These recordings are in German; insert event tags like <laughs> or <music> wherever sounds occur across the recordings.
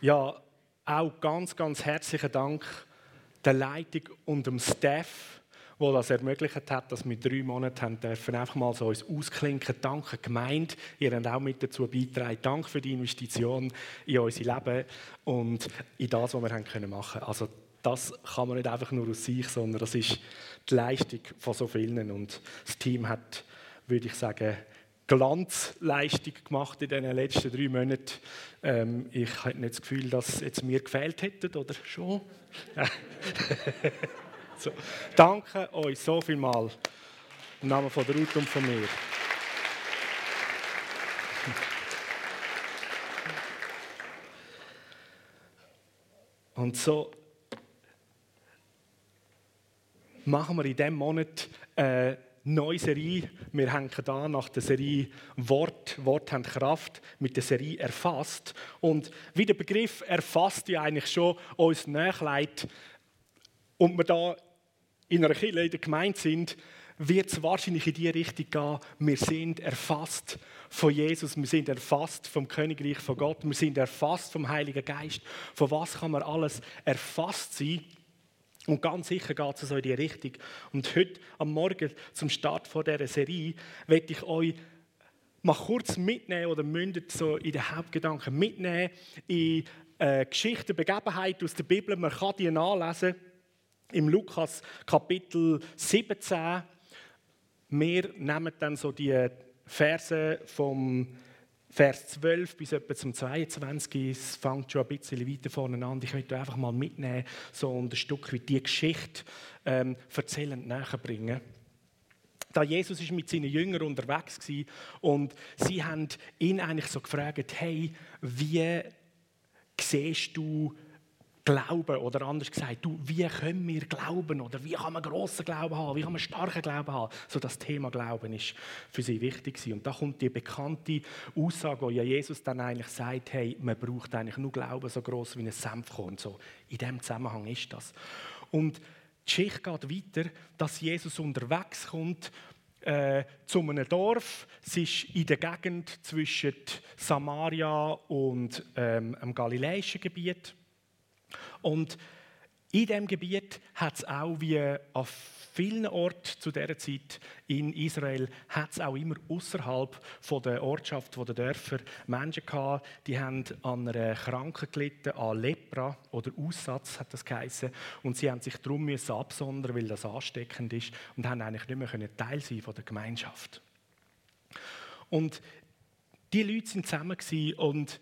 Ja, auch ganz, ganz herzlichen Dank der Leitung und dem Staff, wo das ermöglicht hat, dass wir drei Monate haben dürfen einfach mal so uns ausklinken. Danke Gemeinde, ihr habt auch mit dazu beigetragen. Danke für die Investition in unser Leben und in das, was wir haben können machen. Also das kann man nicht einfach nur aus sich, sondern das ist die Leistung von so vielen und das Team hat, würde ich sagen, Glanzleistung gemacht in den letzten drei Monaten. Ähm, ich habe nicht das Gefühl, dass jetzt mir gefehlt hätte, oder schon? <laughs> so. Danke euch so viel mal im Namen von der Ruth und von mir. <laughs> Und so machen wir in diesem Monat äh, neue Serie. Wir hängen da nach der Serie Wort. Wort haben Kraft mit der Serie erfasst. Und wie der Begriff erfasst ja eigentlich schon uns nachleitet und wir da in einer Kirche in der Gemeinde sind, wird es wahrscheinlich in die Richtung gehen. Wir sind erfasst von Jesus, wir sind erfasst vom Königreich von Gott, wir sind erfasst vom Heiligen Geist. Von was kann man alles erfasst sein? Und ganz sicher geht es so in die Richtung. Und heute am Morgen zum Start von dieser Serie werde ich euch mal kurz mitnehmen oder mündet so in den Hauptgedanken mitnehmen in äh, Geschichten, Begebenheiten aus der Bibel. Man kann die nachlesen im Lukas Kapitel 17. Wir nehmen dann so die Verse vom Vers 12 bis etwa zum 22, es fängt schon ein bisschen weiter vorne an. Ich möchte einfach mal mitnehmen, so ein Stück wie die Geschichte ähm, erzählend näher bringen. Da Jesus ist mit seinen Jüngern unterwegs war und sie haben ihn eigentlich so gefragt, hey, wie siehst du Glauben oder anders gesagt, du, wie können wir glauben oder wie kann man grossen Glauben haben, wie kann man starken Glauben haben. So das Thema Glauben ist für sie wichtig und da kommt die bekannte Aussage, wo Jesus dann eigentlich sagt, hey, man braucht eigentlich nur Glauben so groß wie ein Senfkorn. So in dem Zusammenhang ist das. Und die Geschichte geht weiter, dass Jesus unterwegs kommt äh, zu einem Dorf. Es ist in der Gegend zwischen Samaria und ähm, dem galiläischen Gebiet. Und in diesem Gebiet hat es auch, wie an vielen Orten zu dieser Zeit in Israel, hat es auch immer außerhalb der Ortschaft, der Dörfer Menschen gehabt, die haben an einer Krankheit gelitten, an Lepra oder Aussatz hat das geheißen. Und sie haben sich darum müssen absondern, weil das ansteckend ist und haben eigentlich nicht mehr Teil sein von der Gemeinschaft. Und die Leute sind zusammen und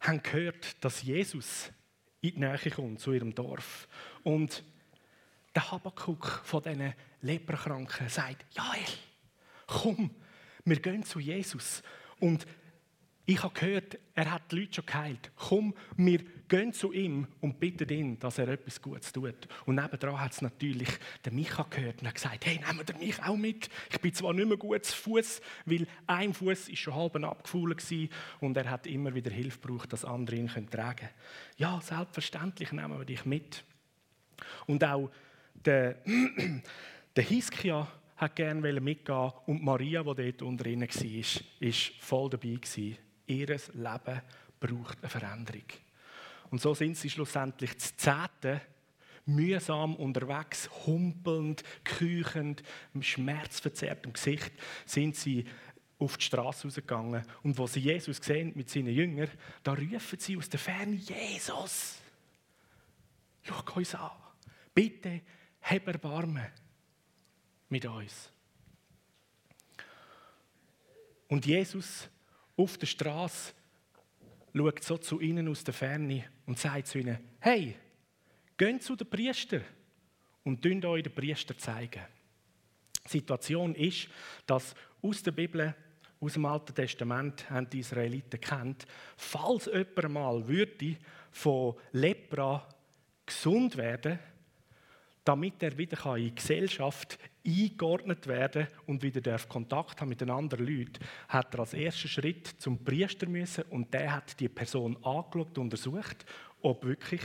haben gehört, dass Jesus in die Nähe kommt, zu ihrem Dorf. Und der Habakkuk von diesen Leperkranken sagt, Jael, komm, wir gehen zu Jesus. Und ich habe gehört, er hat die Leute schon geheilt. Komm, wir gehen zu ihm und bitten ihn, dass er etwas Gutes tut. Und nebenan hat es natürlich der Micha gehört und hat gesagt, hey, nehmen wir mich auch mit. Ich bin zwar nicht mehr gut zu Fuß, weil ein Fuß ist schon halb abgefallen war und er hat immer wieder Hilfe gebraucht, dass andere ihn tragen können. Ja, selbstverständlich nehmen wir dich mit. Und auch der, <clears throat> der Hiskia hat gerne mitgehen und Maria, die dort unter ihnen war, war voll dabei. Ihr Leben braucht eine Veränderung. Und so sind sie schlussendlich zu Zehnten mühsam unterwegs, humpelnd, küchend, mit schmerzverzerrtem Gesicht, sind sie auf die Straße rausgegangen. Und wo sie Jesus sehen mit seinen Jüngern, da rufen sie aus der Ferne: Jesus! Schau uns an! Bitte, hab Erbarmen mit uns. Und Jesus auf der Straße schaut so zu ihnen aus der Ferne und sagt zu ihnen: Hey, geht zu den Priester und dünnt euch den Priester zeigen. Die Situation ist, dass aus der Bibel, aus dem Alten Testament, haben die Israeliten kennt, falls jemand mal würde von Lepra gesund werden, damit er wieder in die Gesellschaft eingeordnet werden und wieder Kontakt haben mit den anderen Leuten, hat er als ersten Schritt zum Priester müssen und der hat die Person angeschaut und untersucht, ob wirklich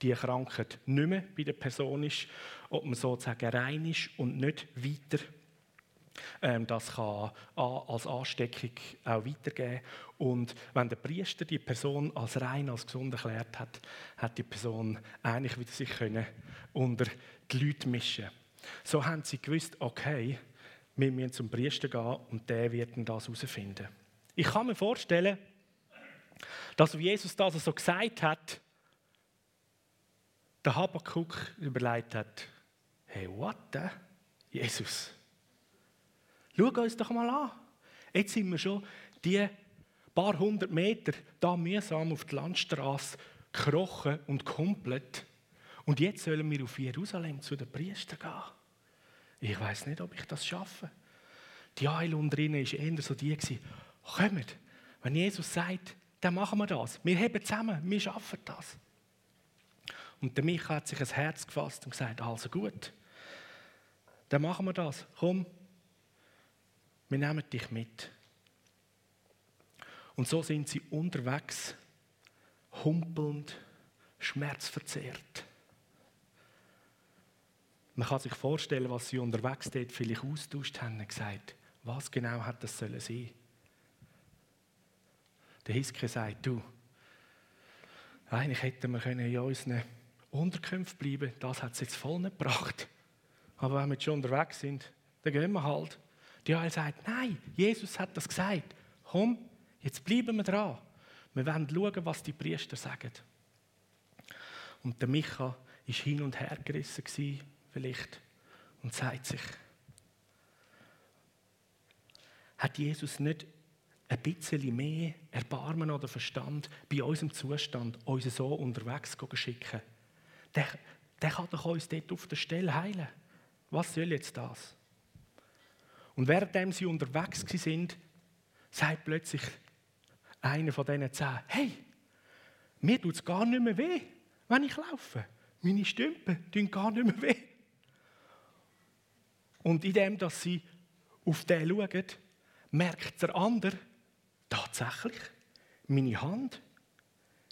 die Krankheit nicht mehr bei der Person ist, ob man sozusagen rein ist und nicht weiter Ähm, das kann als Ansteckung auch weitergehen. Und wenn der Priester die Person als rein, als gesund erklärt hat, hat die Person eigentlich wieder sich können unter die Leute mischen. So haben sie gewusst, okay, wir müssen zum Priester gehen und der wird das herausfinden. Ich kann mir vorstellen, dass Jesus das so gesagt hat, der Habakkuk überlegt hat, hey, what the? Jesus, schau uns doch mal an. Jetzt sind wir schon die paar hundert Meter da mühsam auf die Landstraße gekrochen und komplett. Und jetzt sollen wir auf Jerusalem zu den Priestern gehen. Ich weiß nicht, ob ich das schaffe. Die Eilung drinnen war eher so die, kommt, wenn Jesus sagt, dann machen wir das. Wir heben zusammen, wir schaffen das. Und der Micha hat sich ein Herz gefasst und gesagt, also gut, dann machen wir das. Komm, wir nehmen dich mit. Und so sind sie unterwegs, humpelnd, schmerzverzerrt. Man kann sich vorstellen, was sie unterwegs dort vielleicht austauscht haben und gesagt, was genau hat das sollen sein? Der Hiske sagt, du, eigentlich hätten wir in unseren Unterkünften bleiben das hat es jetzt voll nicht gebracht. Aber wenn wir schon unterwegs sind, dann gehen wir halt. Die Joel sagt, nein, Jesus hat das gesagt. Komm, jetzt bleiben wir dran. Wir werden schauen, was die Priester sagen. Und der Micha war hin und her gerissen, vielleicht, und sagt sich, hat Jesus nicht ein bisschen mehr Erbarmen oder Verstand bei unserem Zustand, uns so unterwegs zu schicken? Der, der kann doch uns dort auf der Stelle heilen. Was soll jetzt das? Und währenddem sie unterwegs sind, sagt plötzlich einer von diesen zehn, hey, mir tut es gar nicht mehr weh, wenn ich laufe. Meine Stümpen tun gar nicht mehr weh. Und indem, dass sie auf den schauen, merkt der andere, tatsächlich, meine Hand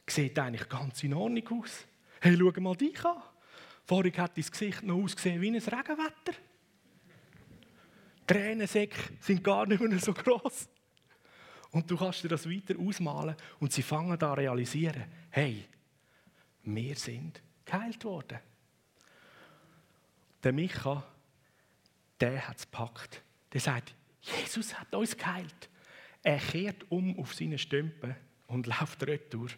sieht eigentlich ganz in Ordnung aus. Hey, schau mal dich an. Vorhin hat dein Gesicht noch ausgesehen wie ein Regenwetter. Tränensäcke sind gar nicht mehr so groß. Und du kannst dir das weiter ausmalen und sie fangen da realisieren, hey, wir sind geheilt worden. Der Micha, der hat es gepackt. Der sagt, Jesus hat uns geheilt. Er kehrt um auf seine Stümpen und <laughs> läuft retour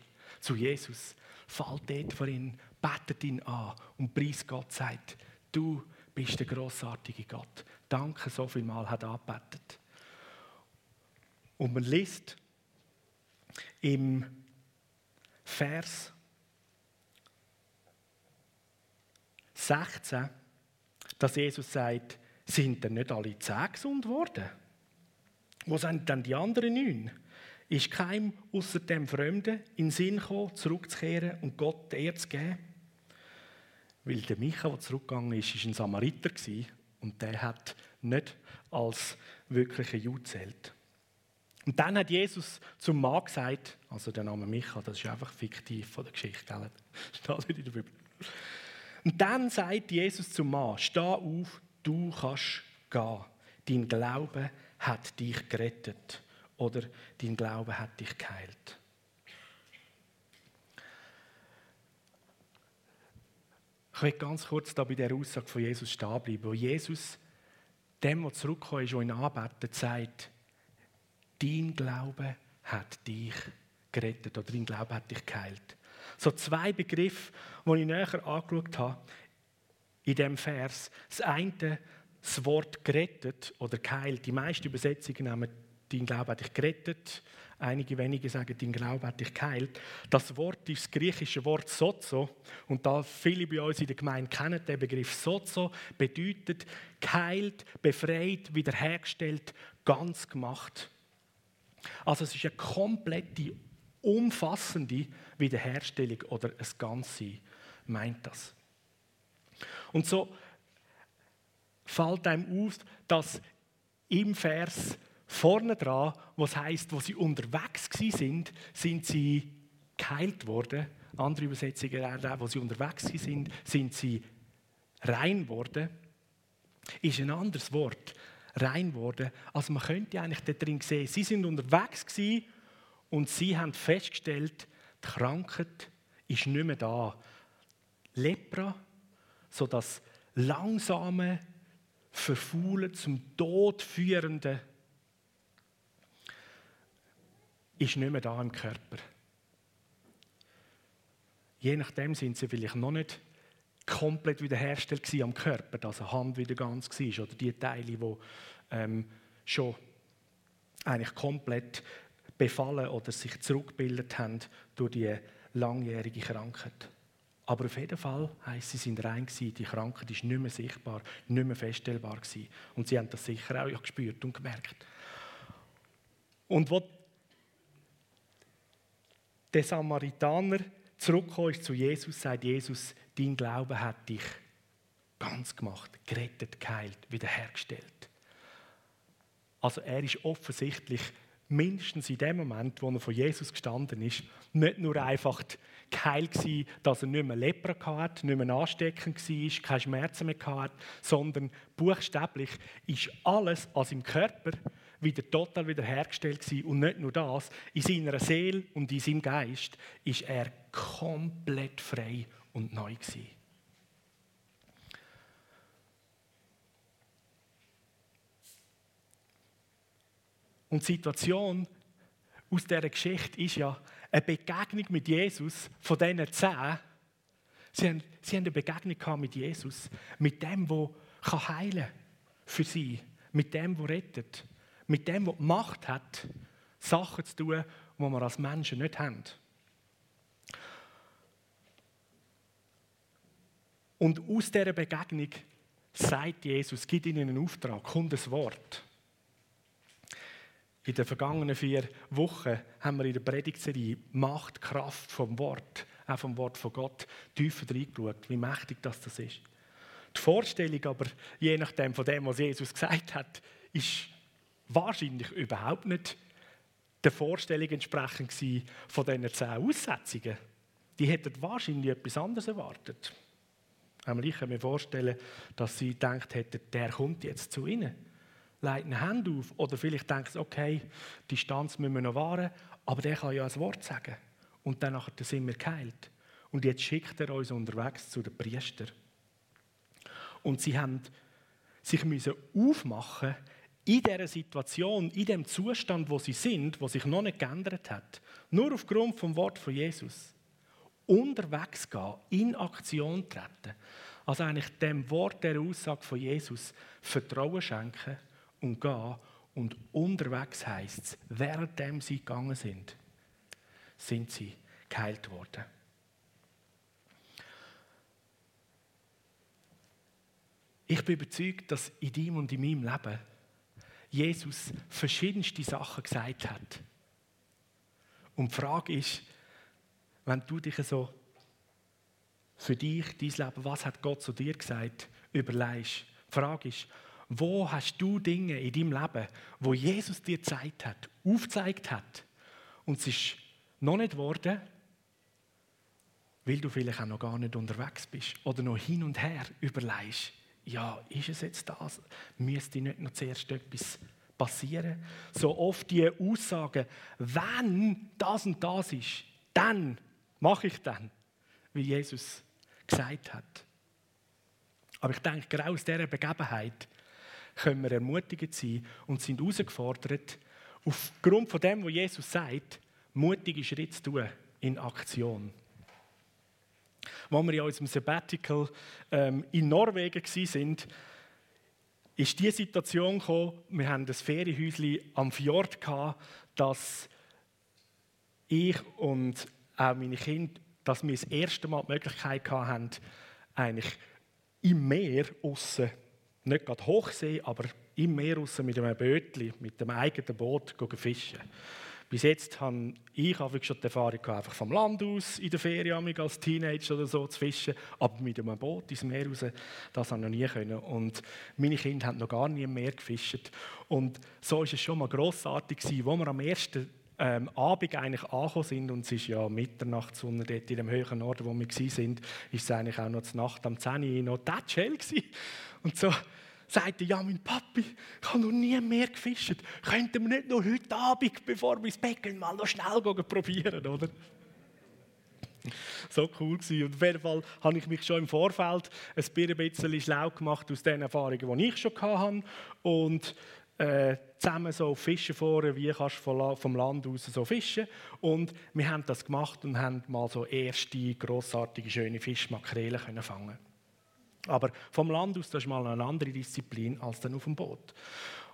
zu Jesus fällt dort vor ihn, betet ihn an und preist Gott, sagt, du bist der großartige Gott. Danke, so viel Mal hat er angebetet. Und man liest im Vers 16, dass Jesus sagt, sind denn nicht alle zehn gesund worden? Wo sind denn die anderen neun? ist keinem außer dem Fremden in den Sinn gekommen, zurückzukehren und Gott die Ehre zu geben. Weil der Micha, der zurückgegangen ist, war ein Samariter und der hat nicht als wirklicher Jude zählt. Und dann hat Jesus zum Mann gesagt, also der Name Micha, das ist einfach fiktiv von der Geschichte, gell? <laughs> steht nicht in der Bibel. Und dann sagt Jesus zum Mann, steh auf, du kannst gehen. Dein Glaube hat dich gerettet oder dein Glaube hat dich geheilt. Ich will ganz kurz da bei der Aussage von Jesus stehen bleiben, wo Jesus dem, der zurückgekommen ist und ihn anbetet, sagt, dein Glaube hat dich gerettet oder dein Glaube hat dich geheilt. So zwei Begriffe, die ich näher angeschaut habe in dem Vers. Das eine, das Wort gerettet oder geheilt. Die meisten Übersetzungen nehmen dein Glaube hat dich gerettet. Einige wenige sagen, dein Glaube hat dich geheilt. Das Wort ist das griechische Wort sozo. Und da viele bei uns in der Gemeinde kennen den Begriff sozo, bedeutet geheilt, befreit, wiederhergestellt, ganz gemacht. Also es ist eine komplette, umfassende Wiederherstellung oder ein Ganze meint das. Und so fällt einem auf, dass im Vers Vorne dran, was heißt, wo sie unterwegs sind, sind sie geheilt worden. Andere Übersetzungen auch, wo sie unterwegs sind, sind sie rein worden. Ist ein anderes Wort. rein geworden. Also man könnte eigentlich da drin sehen, sie sind unterwegs gewesen und sie haben festgestellt, die Krankheit ist nicht mehr da. Lepra, so das langsame, verfaulen, zum Tod führende, ist nicht mehr da im Körper. Je nachdem sind sie vielleicht noch nicht komplett wiederhergestellt am Körper, dass eine Hand wieder ganz war oder die Teile, die ähm, schon eigentlich komplett befallen oder sich zurückgebildet haben durch die langjährige Krankheit. Aber auf jeden Fall heisst, sie sind rein gewesen, die Krankheit ist nicht mehr sichtbar, nicht mehr feststellbar gewesen. Und sie haben das sicher auch gespürt und gemerkt. Und wo der Samaritaner zurückgekommen ist zu Jesus, sagt Jesus, dein Glaube hat dich ganz gemacht, gerettet, geheilt, wiederhergestellt. Also er ist offensichtlich mindestens in dem Moment, wo er von Jesus gestanden ist, nicht nur einfach geheilt gewesen, dass er nicht mehr Lepra hatte, nicht mehr ansteckend war, keine Schmerzen mehr hatte, sondern buchstäblich ist alles an seinem Körper wieder total wiederhergestellt gewesen. Und nicht nur das, in seiner Seele und in seinem Geist ist er komplett frei und neu gewesen. Und die Situation aus dieser Geschichte ist ja eine Begegnung mit Jesus von diesen zehn. Sie haben, sie haben eine Begegnung mit Jesus, mit dem, der heilen kann für sie, mit dem, der rettet, mit dem, der Macht hat, Sachen zu tun, die wir als Menschen nicht haben. Und aus dieser Begegnung sagt Jesus, gibt ihnen einen Auftrag, kommt ein Wort. In den vergangenen vier Wochen haben wir in der Predigtserie Macht, Kraft vom Wort, auch vom Wort von Gott, tiefer reingeschaut, wie mächtig das, ist. Die Vorstellung aber, je nachdem von dem, was Jesus gesagt hat, ist wahrscheinlich überhaupt nicht der Vorstellung entsprechend von diesen zehn Aussetzungen. Die hätten wahrscheinlich etwas anderes erwartet. Ich kann mir vorstellen, dass sie gedacht hätten, der kommt jetzt zu ihnen legt eine Hand auf. Oder vielleicht denkt sie, okay, die Distanz müssen wir noch wahren, aber der kann ja ein Wort sagen. Und dann sind wir geheilt. Und jetzt schickt er uns unterwegs zu den Priestern. Und sie haben sich aufmachen in dieser Situation, in dem Zustand, wo sie sind, wo sich noch nicht geändert hat, nur aufgrund vom Wort von Jesus, unterwegs gehen, in Aktion treten. Also eigentlich dem Wort der Aussage von Jesus Vertrauen schenken und gehen. Und unterwegs heißt es, währenddem sie gegangen sind, sind sie geheilt worden. Ich bin überzeugt, dass in deinem und in meinem Leben Jesus verschiedenste Sachen gesagt hat. Und die Frage ist, wenn du dich so für dich, dein Leben, was hat Gott zu dir gesagt, überlegst. Die Frage ist, wo hast du Dinge in deinem Leben, wo Jesus dir gezeigt hat, aufgezeigt hat und es ist noch nicht geworden, weil du vielleicht auch noch gar nicht unterwegs bist oder noch hin und her überlegst, ja, ist es jetzt das? Müsste nicht noch zuerst etwas passieren? So oft die Aussagen, wenn das und das ist, dann mache ich dann, wie Jesus gesagt hat. Aber ich denke, genau aus dieser Begebenheit können wir ermutigt sein und sind herausgefordert, aufgrund von dem, was Jesus sagt, mutige Schritte zu tun in Aktion. Als wir in unserem Sabbatical ähm, in Norwegen waren, ist die Situation gekommen, wir hatten ein Ferienhäuschen am Fjord, gehabt, dass ich und auch meine Kinder, dass wir das erste Mal die Möglichkeit hatten, eigentlich im Meer aussen nicht gerade Hochsee, aber im Meer raus mit einem Bötli, mit dem eigenen Boot fischen. Bis jetzt habe ich schon die Erfahrung einfach vom Land aus in der Ferien als Teenager oder so zu fischen, aber mit einem Boot ins Meer raus, das habe ich noch nie können. Und meine Kinder haben noch gar nie im Meer gefischt. Und so ist es schon mal grossartig gewesen, wo wir am ersten ähm, Abend eigentlich angekommen sind und es ist ja Mitternachtssonne dort in dem höheren Norden, wo wir waren, ist es eigentlich auch noch zur Nacht am 10 Uhr noch gewesen. Und so sagte ja, mein Papi, ich habe noch nie mehr gefischt. Könnten wir nicht noch heute Abend, bevor wir ins Bett gehen, mal noch schnell probieren, oder? So cool gewesen. Und auf jeden Fall habe ich mich schon im Vorfeld ein bisschen schlau gemacht aus den Erfahrungen, die ich schon hatte. Und äh, zusammen so Fischen fahren, wie kannst du vom Land aus so fischen. Und wir haben das gemacht und haben mal so erste grossartige, schöne Fischmakrelen fangen Aber vom Land aus, das ist mal eine andere Disziplin als dann auf dem Boot.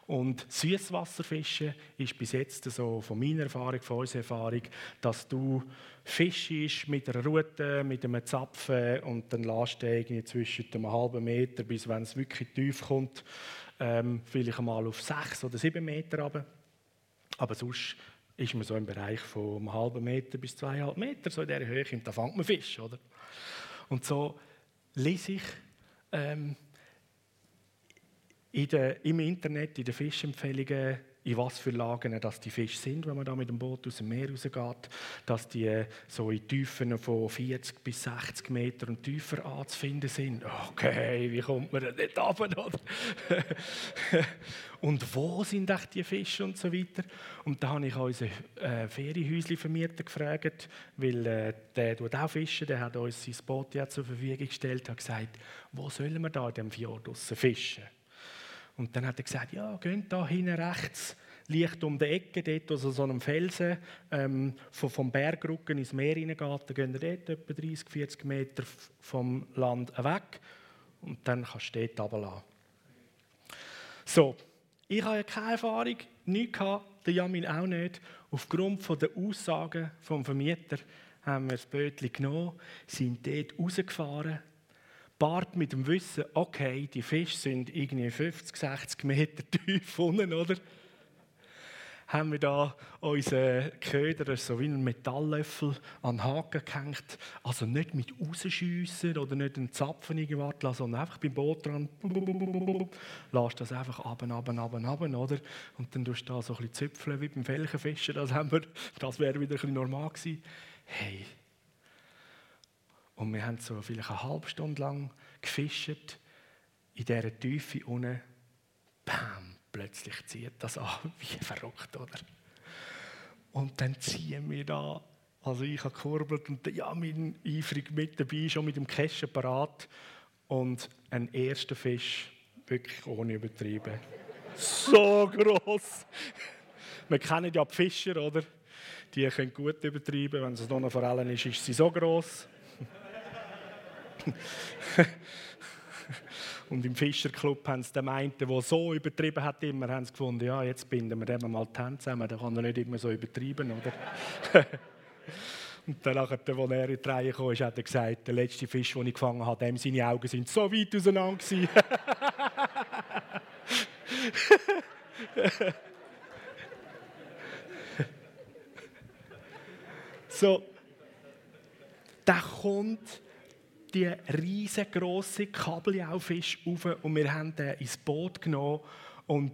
Und Süßwasserfischen ist bis jetzt so von meiner Erfahrung, von unserer Erfahrung, dass du fischst mit einer Rute, mit einem Zapfen und dann lässt du zwischen einem halben Meter bis wenn es wirklich tief kommt, ähm, vielleicht einmal auf sechs oder sieben Meter runter. Aber sonst ist man so im Bereich von einem halben Meter bis zweieinhalb Meter, so in dieser Höhe, und da fängt man Fisch, oder? Und so lese ich ähm, in der, im Internet, in den Fischempfehlungen, in was für Lagen dass die Fische sind, wenn man da mit dem Boot aus dem Meer rausgeht, dass die äh, so in Tiefen von 40 bis 60 Meter und tiefer anzufinden sind. Okay, wie kommt man denn nicht runter, <laughs> und wo sind echt die Fische und so weiter? Und da habe ich unseren äh, Ferienhäusli-Vermieter gefragt, weil äh, der tut auch fischen, der hat uns sein Boot ja zur Verfügung gestellt, hat gesagt, wo sollen wir da in dem Fjord fischen? Und dann hat er gesagt, ja, geht da hinten rechts, leicht um die Ecke, dort also so einem Felsen, ähm, vom Bergrücken ins Meer hineingeht, dann gehen wir dort etwa 30, 40 Meter vom Land weg und dann kannst du dort runterlassen. So, ich habe ja keine Erfahrung, nichts gehabt, der Jamin auch nicht. Aufgrund der Aussagen vom Vermieter haben wir das Bötchen genommen, sind dort rausgefahren, Bart mit dem Wissen, okay, die Fische sind irgendwie 50, 60 Meter <laughs> tief unten, oder? Haben wir da unseren Köder so wie einen Metalllöffel an den Haken gehängt. Also nicht mit rausschiessen oder nicht einen Zapfen irgendwas sondern einfach beim Boot dran. <laughs> Lass das einfach ab, ab, ab, ab, oder? Und dann tust du da so ein bisschen züpfeln wie beim Felchenfischen. Das, das wäre wieder ein bisschen normal gewesen. Hey, und wir haben so vielleicht eine halbe Stunde lang gefischt, in dieser Tiefe unten. Bam, plötzlich zieht das an, <laughs> wie verrückt, oder? Und dann ziehen wir da, also ich habe gekurbelt und ja, mein eifrig mit dabei, schon mit dem Kästchen parat. Und ein erster Fisch, wirklich ohne übertrieben. so groß. Wir kennen ja die Fischer, oder? Die können gut übertreiben. Wenn es noch eine Forelle ist, ist sie so groß. <laughs> Und im Fischerclub haben sie den einen, der so übertrieben hat, immer haben sie gefunden, ja, jetzt binden wir dem mal die Hände zusammen, dann kann er nicht immer so übertreiben, oder? <laughs> Und dann, als er in die Reihe kam, hat er gesagt, der letzte Fisch, den ich gefangen habe, dem seine Augen sind so weit auseinander <laughs> so, da kommt die riesengroße Kabeljaufisch auf und wir haben den ins Boot genommen und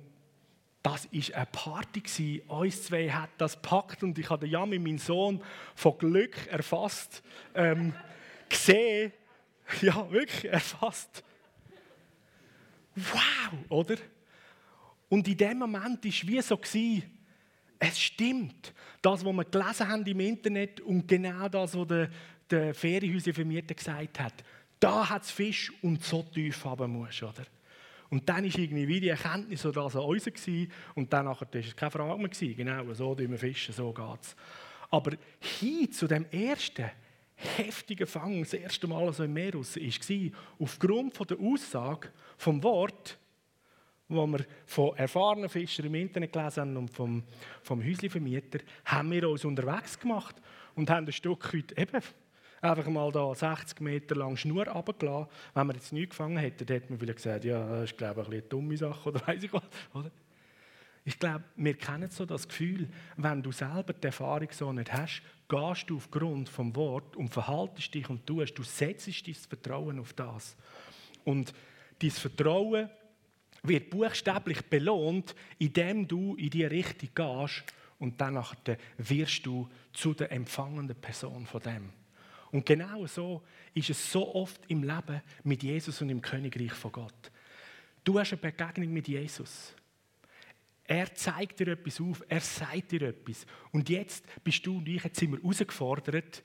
das war eine Party. Gewesen. Uns zwei hat das gepackt und ich habe Jami, meinen Sohn, von Glück erfasst, ähm, <laughs> gesehen. Ja, wirklich erfasst. Wow, oder? Und in dem Moment war es wie so, gewesen, es stimmt. Das, was wir gelesen haben im Internet und genau das, was der der Ferienhäuservermieter gesagt hat, da hat es Fisch und so tief haben muss, oder? Und dann war irgendwie wie die Erkenntnis so das an uns gewesen, und dann war es keine Frage mehr gewesen, genau, so tun wir fischen, so geht es. Aber hin zu dem ersten heftigen Fang, das erste Mal so im Meer raus, war aufgrund von der Aussage vom Wort, wo wir von erfahrenen Fischern im Internet gelesen haben und vom, vom Häusli-Vermieter, haben wir uns unterwegs gemacht und haben ein Stück weit eben einfach mal da 60 Meter lang Schnur runtergelassen. Wenn wir jetzt nichts gefangen hätten, hätte man vielleicht gesagt, ja, das ist glaube ich eine dumme Sache oder weiß ich was. Oder? Ich glaube, wir kennen so das Gefühl, wenn du selber die Erfahrung so nicht hast, gehst du aufgrund vom Wort und verhaltest dich und tust, du setzt dein Vertrauen auf das. Und dein Vertrauen wird buchstäblich belohnt, indem du in die Richtung gehst und dann wirst du zu der empfangenden Person von dem. Und genau so ist es so oft im Leben mit Jesus und im Königreich von Gott. Du hast eine Begegnung mit Jesus. Er zeigt dir etwas auf, er sagt dir etwas. Und jetzt bist du und ich, jetzt sind wir herausgefordert,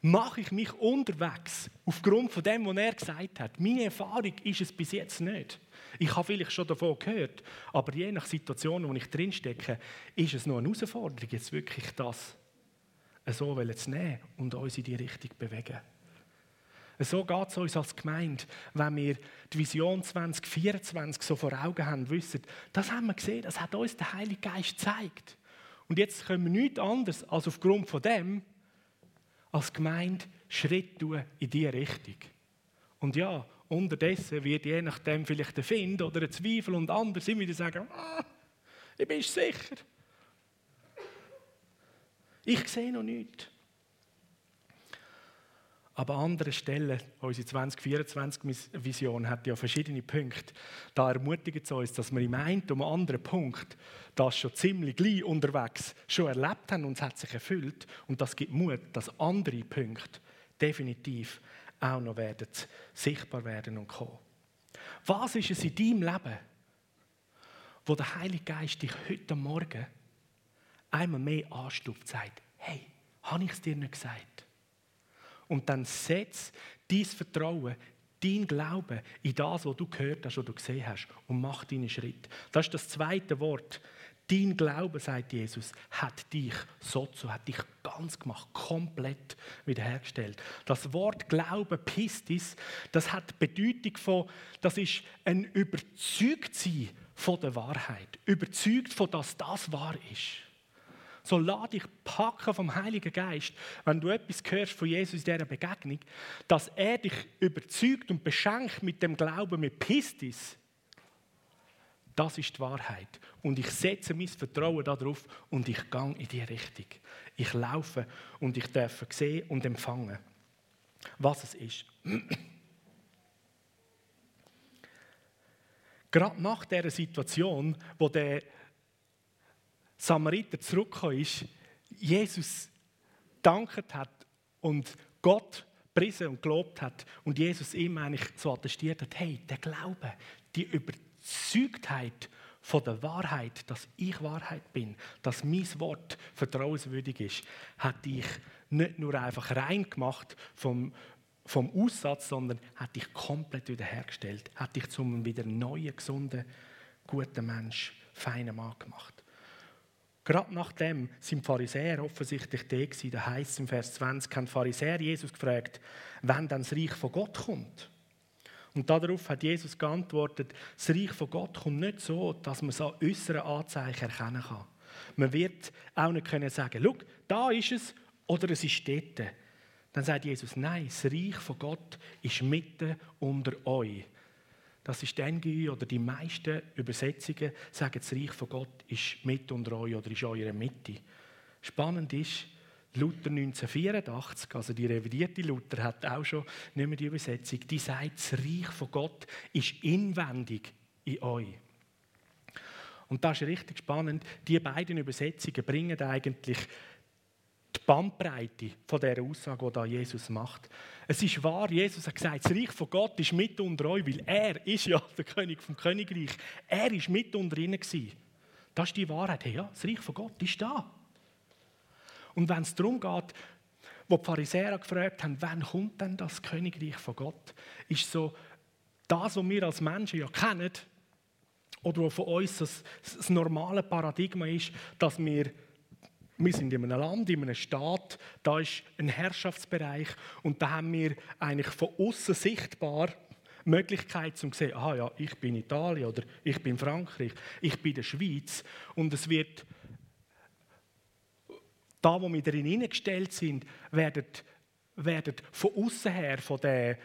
mache ich mich unterwegs aufgrund von dem, was er gesagt hat. Meine Erfahrung ist es bis jetzt nicht. Ich habe vielleicht schon davon gehört, aber je nach Situation, wo ich drinstecke, ist es noch eine Herausforderung, jetzt wirklich das so zu nehmen und uns in die Richtung bewegen. So geht es uns als Gemeinde, wenn wir die Vision 2024 so vor Augen haben, wissen, das haben wir gesehen, das hat uns der Heilige Geist gezeigt. Und jetzt können wir nichts anderes als aufgrund von dem als Gemeinde Schritt tun in diese Richtung. Und ja, unterdessen wird je nachdem vielleicht ein Find oder ein Zweifel und andere immer wieder sagen, ah, ich bin sicher. Ich sehe noch nichts. Aber an anderen Stellen, unsere 2024-Vision hat ja verschiedene Punkte. Da ermutigen sie uns, dass wir im einen und anderen Punkt das schon ziemlich gleich unterwegs schon erlebt haben und es hat sich erfüllt. Und das gibt Mut, dass andere Punkte definitiv auch noch werden, sichtbar werden und kommen. Was ist es in deinem Leben, wo der Heilige Geist dich heute Morgen einmal mehr anstuft, sagt, hey, habe ich es dir nicht gesagt? Und dann setz dein Vertrauen, dein Glauben in das, was du gehört hast, was du gesehen hast und mach deinen Schritt. Das ist das zweite Wort. Dein Glaube, sagt Jesus, hat dich so zu, hat dich ganz gemacht, komplett wiederhergestellt. Das Wort Glaube, Pistis, das hat die Bedeutung von, das ist ein Überzeugtsein von der Wahrheit. Überzeugt von, dass das wahr ist. So lass dich packen vom Heiligen Geist, wenn du etwas hörst von Jesus in dieser Begegnung, dass er dich überzeugt und beschenkt mit dem Glauben, mit Pistis. Das ist die Wahrheit. Und ich setze mein Vertrauen darauf und ich gehe in die Richtung. Ich laufe und ich darf sehen und empfangen, was es ist. <clears throat> Gerade nach dieser Situation, wo der Samariter zurückgekommen ist, Jesus dankt hat und Gott priesen und gelobt hat und Jesus ihm eigentlich so attestiert hat, hey, der Glaube, die Überzeugtheit von der Wahrheit, dass ich Wahrheit bin, dass mein Wort vertrauenswürdig ist, hat dich nicht nur einfach rein gemacht vom, vom Aussatz, sondern hat dich komplett wiederhergestellt, hat dich zum wieder neuen, gesunden, guten Mensch, feinen Mann gemacht. Gerade nachdem sind Pharisäer offensichtlich da gewesen. Da heißt im Vers 20, haben Pharisäer Jesus gefragt, wann dann das Reich von Gott kommt. Und darauf hat Jesus geantwortet, das Reich von Gott kommt nicht so, dass man es an äußeren Anzeichen erkennen kann. Man wird auch nicht können sagen, schau, da ist es oder es ist dort. Dann sagt Jesus, nein, das Reich von Gott ist mitten unter euch. Das ist die NGÜ oder die meisten Übersetzungen sagen, das Reich von Gott ist mit unter euch oder ist in eurer Mitte. Spannend ist, Luther 1984, also die revidierte Luther, hat auch schon nicht mehr die Übersetzung, die sagt, das Reich von Gott ist inwendig in euch. Und das ist richtig spannend. Die beiden Übersetzungen bringen eigentlich die Bandbreite von dieser Aussage, die Jesus macht. Es ist wahr, Jesus hat gesagt, das Reich von Gott ist mit unter euch, weil er ist ja der König vom Königreich. Er ist mit unter ihnen gewesen. Das ist die Wahrheit. Hey, ja, das Reich von Gott ist da. Und wenn es darum geht, wo die Pharisäer gefragt haben, wann kommt denn das Königreich von Gott, ist so das, was wir als Menschen ja kennen, oder was von uns das, das normale Paradigma ist, dass wir wir sind in einem Land, in einem Staat, da ist ein Herrschaftsbereich und da haben wir eigentlich von außen sichtbar Möglichkeit zu sehen, aha ja, ich bin Italien oder ich bin Frankreich, ich bin der Schweiz und es wird da, wo wir drin hineingestellt sind, werden, werden von außen her, von, der,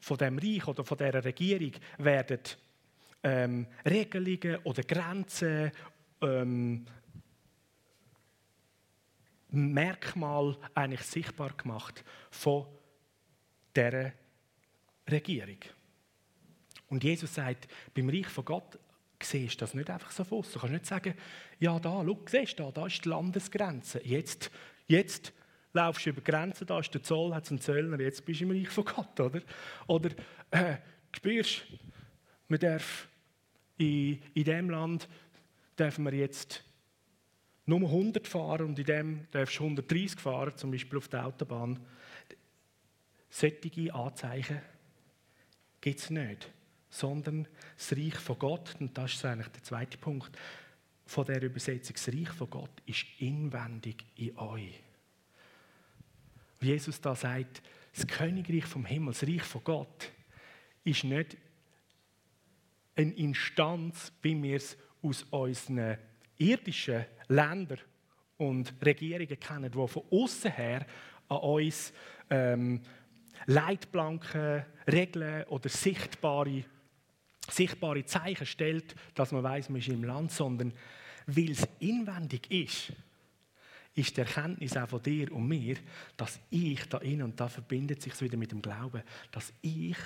von dem Reich oder von der Regierung, werden ähm, Regelungen oder Grenzen ähm, Merkmal eigentlich sichtbar gemacht von dieser Regierung. Und Jesus sagt, beim Reich von Gott siehst du das nicht einfach so aus. Du kannst nicht sagen, ja, da, schau, siehst du, da ist die Landesgrenze. Jetzt, jetzt laufst du über die Grenze, da ist der Zoll, hat einen Zöllner, jetzt bist du im Reich von Gott, oder? Oder, äh, spürst, man darf in, in diesem Land dürfen wir jetzt nur 100 fahren und in dem darfst du 130 fahren, zum Beispiel auf der Autobahn. Sättige Anzeichen gibt es nicht, sondern das Reich von Gott, und das ist eigentlich der zweite Punkt von der Übersetzung, das Reich von Gott ist inwendig in euch. Wie Jesus da sagt, das Königreich vom Himmel, das Reich von Gott, ist nicht eine Instanz, wie wir es aus unseren irdischen Ländern und Regierungen kennen, die von außen her an uns ähm, Leitplanken, Regeln oder sichtbare, sichtbare Zeichen stellt, dass man weiß, man ist im Land, sondern weil es inwendig ist, ist die Erkenntnis auch von dir und mir, dass ich da innen, und da verbindet sich wieder mit dem Glauben, dass ich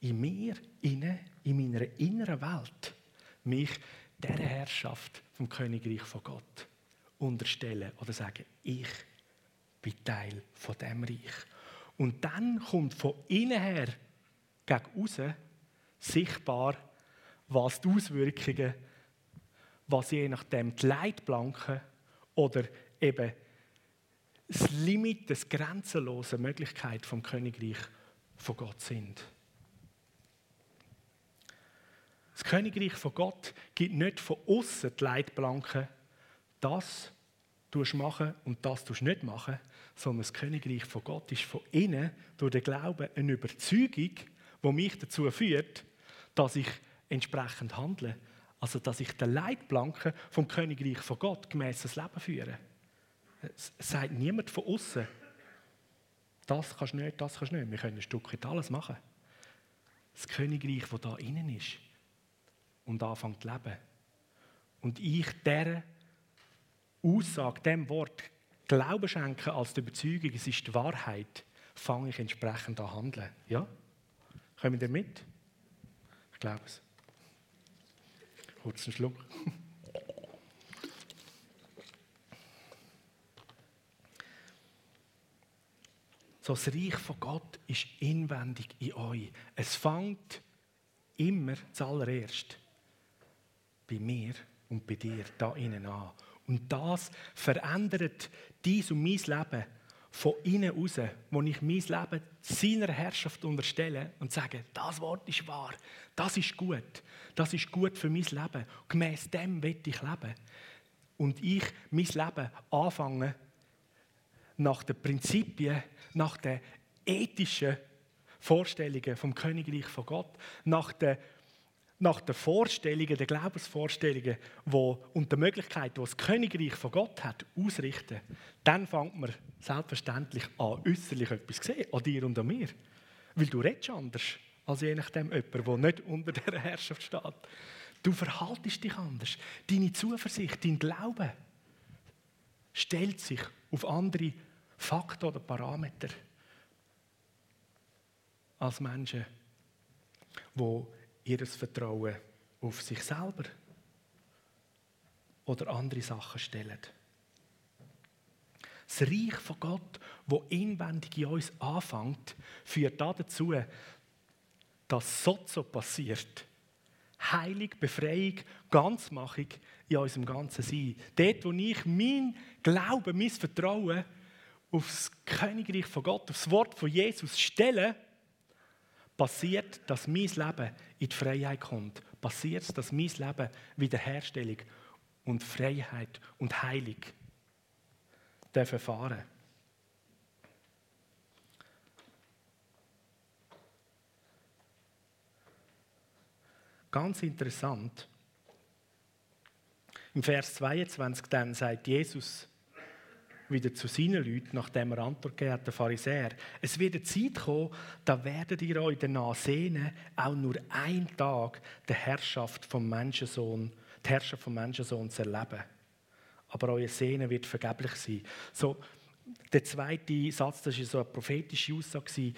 in mir, inne, in meiner inneren Welt, mich der Herrschaft vom Königreich von Gott unterstelle oder sage, ich bin Teil von dem Reich. Und dann kommt von innen her gegen außen sichtbar, was die Auswirkungen, was je nachdem die Leitplanken oder eben das Limit des grenzenlosen Möglichkeit vom Königreich von Gott sind. Das Königreich von Gott gibt nicht von außen die Leitplanken, das tust machen und das tust nicht machen, sondern das Königreich von Gott ist von innen durch den Glauben eine Überzeugung, die mich dazu führt, dass ich entsprechend handle. Also, dass ich den Leitplanken vom Königreich von Gott gemäß das Leben führe. Es sagt niemand von außen, das kannst du nicht, das kannst du nicht. Wir können ein Stück alles machen. Das Königreich, das da innen ist, und anfangen zu leben. Und ich dieser Aussage, dem Wort Glauben schenken als die Überzeugung, es ist die Wahrheit, fange ich entsprechend an handeln. Ja? Kommen ihr mit? Ich glaube es. Kurz einen Schluck. <laughs> So, das Reich von Gott ist inwendig in euch. Es fängt immer zuallererst bei mir und bei dir da innen an. Und das verändert dies und mein Leben von innen raus, wo ich mein Leben seiner Herrschaft unterstelle und sage, das Wort ist wahr, das ist gut, das ist gut für mein Leben. Gemäß dem will ich leben. Und ich mein Leben anfange nach den Prinzipien, nach den ethischen Vorstellungen vom Königreich von Gott, nach den nach den Vorstellungen, den Glaubensvorstellungen wo, und den Möglichkeiten, die das Königreich von Gott hat, ausrichten, dann fängt man selbstverständlich an, äußerlich etwas zu sehen, an dir und an mir. Weil du redest anders als je nachdem jemand, der nicht unter dieser Herrschaft steht. Du verhaltest dich anders. Deine Zuversicht, dein Glaube stellt sich auf andere Fakten oder Parameter als Menschen, die ihr Vertrauen auf sich selber oder andere Sachen stellen. Das Reich von Gott, wo inwendig in uns anfängt, führt dazu, dass so passiert. Heilig, Befreiung, Ganzmachung in unserem ganzen Sein. Dort, wo ich mein Glauben, mein Vertrauen auf das Königreich von Gott, auf das Wort von Jesus stelle, passiert, dass mein Leben in die Freiheit kommt. Passiert, dass mein Leben Wiederherstellung und Freiheit und Heilung erfahren Ganz interessant. Im Vers 22 dann sagt Jesus, wieder zu seinen Leuten, nachdem er Antwort gegeben hat, der Pharisäer. Es wird eine Zeit kommen, da werdet ihr euch danach sehnen, auch nur einen Tag die Herrschaft vom Menschensohn, die Herrschaft vom Menschensohn zu erleben. Aber euer Sehnen wird vergeblich sein. So, der zweite Satz, das war so eine prophetische Aussage,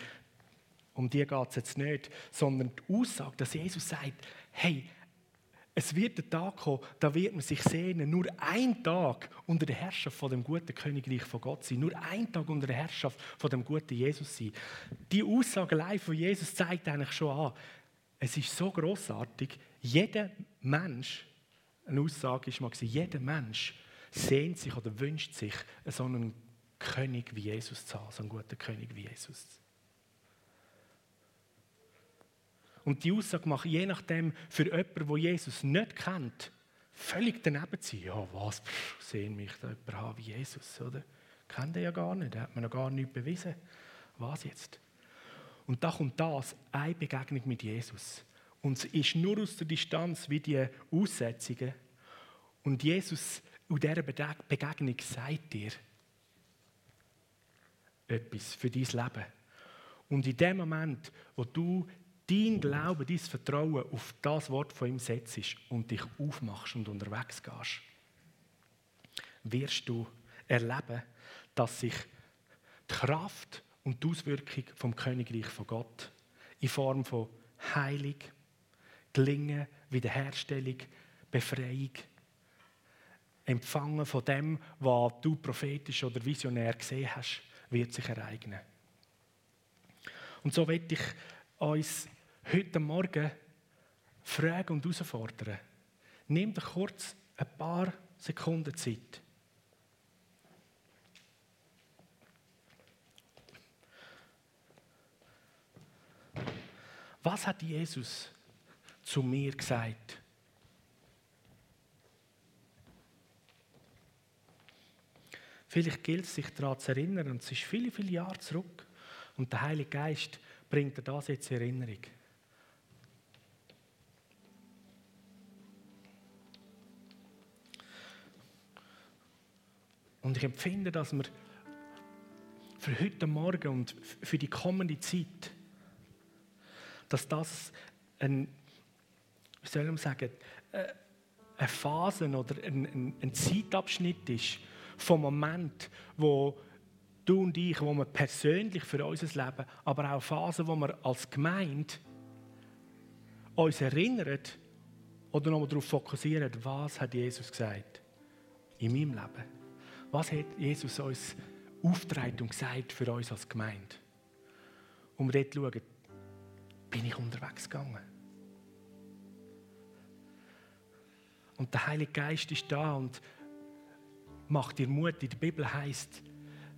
um die geht es jetzt nicht, sondern die Aussage, dass Jesus sagt, hey, es wird der Tag kommen, da wird man sich sehnen, nur ein Tag unter der Herrschaft von dem guten Königreich von Gott sein, nur ein Tag unter der Herrschaft von dem guten Jesus sein. Die Aussage allein von Jesus zeigt eigentlich schon an, es ist so großartig. jeder Mensch, eine Aussage ist mal, jeder Mensch sehnt sich oder wünscht sich so einen König wie Jesus zu haben, so einen guten König wie Jesus. Und die Aussage macht je nachdem für jemanden, der Jesus nicht kennt, völlig daneben zu sein. Ja, was, sehen mich da jemand wie Jesus, oder? Kennt er ja gar nicht, er hat mir noch gar nichts bewiesen. Was jetzt? Und da kommt das, eine Begegnung mit Jesus. Und es ist nur aus der Distanz wie die Aussetzungen. Und Jesus in dieser Begegnung sagt dir etwas für dein Leben. Und in dem Moment, wo du dein Glauben, dein Vertrauen auf das Wort von ihm setzt und dich aufmachst und unterwegs gehst, wirst du erleben, dass sich die Kraft und die Auswirkung vom Königreich von Gott in Form von Heilung, Gelingen, Wiederherstellung, Befreiung, Empfangen von dem, was du prophetisch oder visionär gesehen hast, wird sich ereignen. Und so werde ich uns heute Morgen fragen und herausfordern. Nimm dir kurz ein paar Sekunden Zeit. Was hat Jesus zu mir gesagt? Vielleicht gilt es sich daran zu erinnern, und es ist viele, viele Jahre zurück. Und der Heilige Geist bringt dir das jetzt in Erinnerung. Und ich empfinde, dass wir für heute Morgen und für die kommende Zeit, dass das ein, wie soll man sagen, äh, eine Phase oder ein, ein, ein Zeitabschnitt ist, vom Moment, wo du und ich, wo wir persönlich für unser Leben, aber auch Phasen, wo wir als Gemeinde uns erinnern oder nochmal darauf fokussieren, was hat Jesus gesagt in meinem Leben? Was hat Jesus uns aufgetragen und gesagt für uns als Gemeinde? Und wir dort schauen, bin ich unterwegs gegangen? Und der Heilige Geist ist da und macht dir Mut. In der Bibel heißt,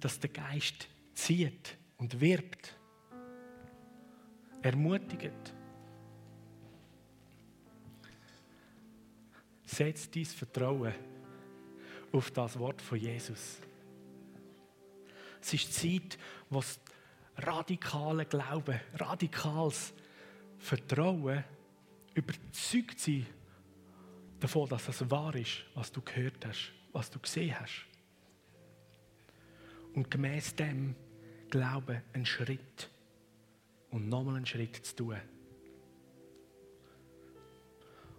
dass der Geist zieht und wirbt, ermutigt. Setz dein Vertrauen auf das Wort von Jesus. Es ist Zeit, wo das radikale Glauben, radikales Vertrauen, überzeugt sein davon, dass es wahr ist, was du gehört hast was du gesehen hast. Und gemäß dem Glauben einen Schritt und nochmal einen Schritt zu tun.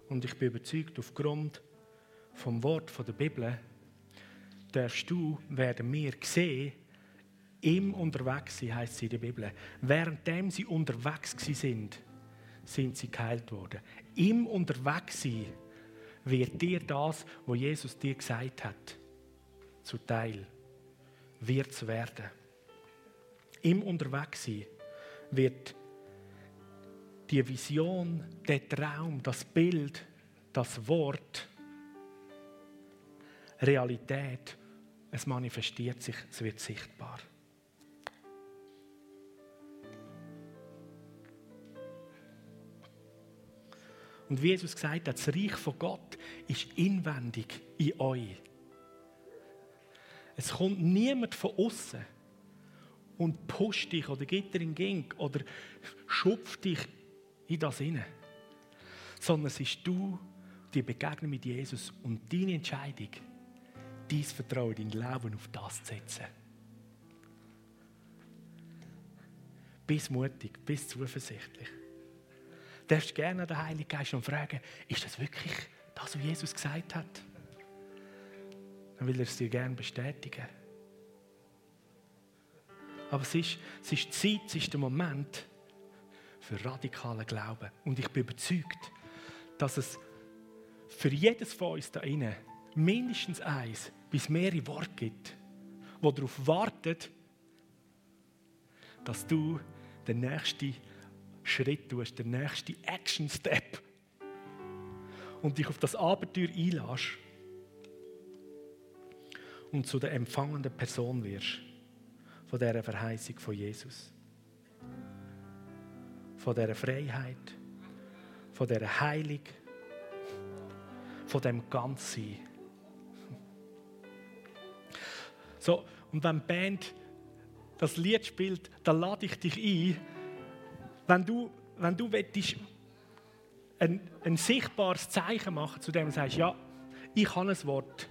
Und ich bin überzeugt, aufgrund vom Wort der Bibel darfst du, werden wir sehen, im unterwegs sein, heißt es in der Bibel. Währenddem sie unterwegs sind, sind sie geheilt worden. Im unterwegs sein wird dir das, was Jesus dir gesagt hat, zuteil. Wird es werden. Im Unterwegssein wird die Vision, der Traum, das Bild, das Wort, Realität, es manifestiert sich, es wird sichtbar. Und wie Jesus gesagt hat, das Reich von Gott ist inwendig in euch. Es kommt niemand von außen und pusht dich oder geht dir in Gang oder schupft dich in das hinein. Sondern es ist du, die Begegnung mit Jesus und deine Entscheidung, dein Vertrauen, dein Leben auf das zu setzen. Bist mutig, bist zuversichtlich darfst gerne den Heiligen Geist und fragen, ist das wirklich das, was Jesus gesagt hat? Dann will er es dir gerne bestätigen. Aber es ist, es ist Zeit, es ist der Moment für radikalen Glauben. Und ich bin überzeugt, dass es für jedes von uns da innen mindestens eins bis mehrere Worte gibt, die darauf warten, dass du den nächsten Schritt tust, den nächsten Action Step und dich auf das Abenteuer einlässt und zu der empfangenden Person wirst von dieser Verheißung von Jesus. Von dieser Freiheit, von dieser Heilung, von dem Ganzsein. So, und wenn die Band das Lied spielt, dann lade ich dich ein, wenn du, wenn du willst, ein, ein sichtbares Zeichen machen, zu dem du sagst, ja, ich habe ein Wort.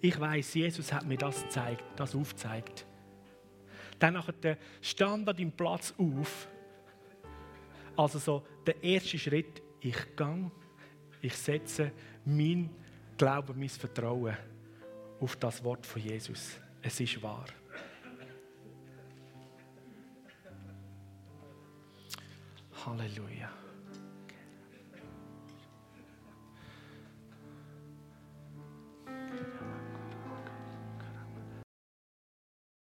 Ich weiß, Jesus hat mir das gezeigt, das aufgezeigt. Dann stand an deinem Platz auf. Also so der erste Schritt, ich gang, ich setze mein Glauben, mein Vertrauen auf das Wort von Jesus. Es ist wahr. Halleluja.